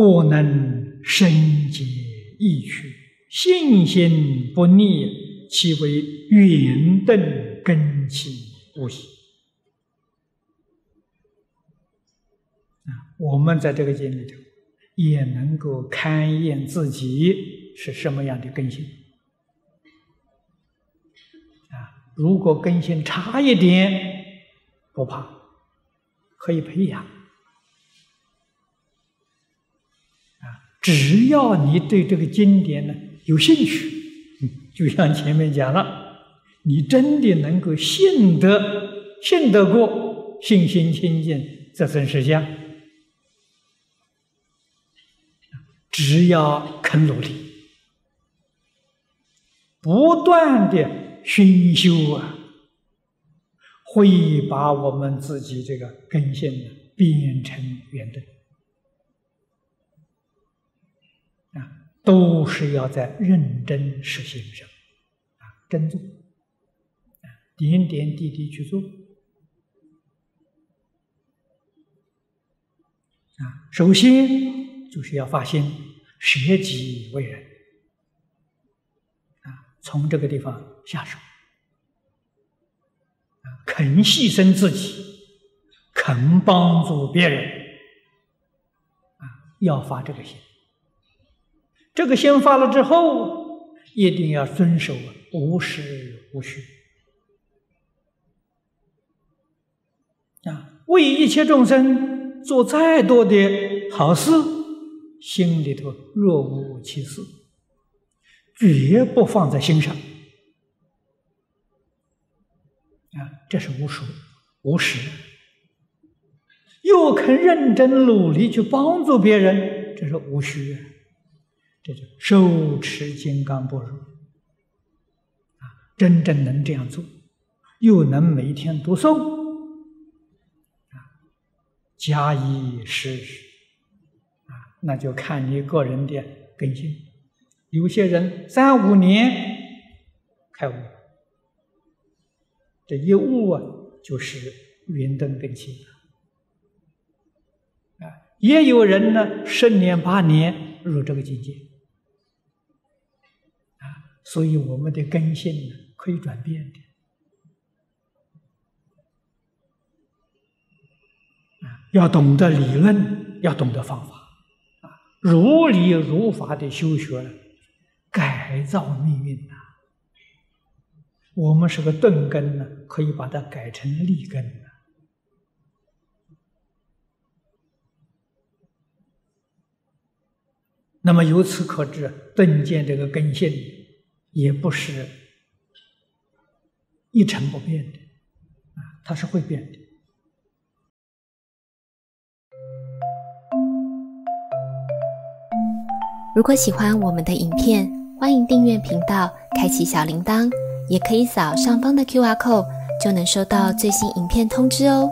故能深解意趣，信心不逆，其为圆顿根器无疑。啊，我们在这个经里头也能够勘验自己是什么样的根性。啊，如果根性差一点，不怕，可以培养。只要你对这个经典呢有兴趣，就像前面讲了，你真的能够信得信得过，信心清净，这生实相。只要肯努力，不断的熏修啊，会把我们自己这个根性呢变成圆啊。都是要在认真实行上，啊，真做，啊，点点滴滴去做，啊，首先就是要发心舍己为人，啊，从这个地方下手，啊，肯牺牲自己，肯帮助别人，啊，要发这个心。这个心发了之后，一定要遵守啊无实无虚啊！为一切众生做再多的好事，心里头若无其事，绝不放在心上啊！这是无实无实，又肯认真努力去帮助别人，这是无虚。这就手持金刚般若啊，真正能这样做，又能每天读诵啊，假以时日啊，那就看你个人的根性。有些人三五年开悟，这一悟啊，就是圆顿根器啊。也有人呢，十年八年入这个境界。所以，我们的根性呢，可以转变的。要懂得理论，要懂得方法，啊，如理如法的修学，改造命运呐。我们是个钝根呢，可以把它改成利根的。那么由此可知，顿见这个根性。也不是一成不变的，啊，它是会变的。如果喜欢我们的影片，欢迎订阅频道，开启小铃铛，也可以扫上方的 Q R code，就能收到最新影片通知哦。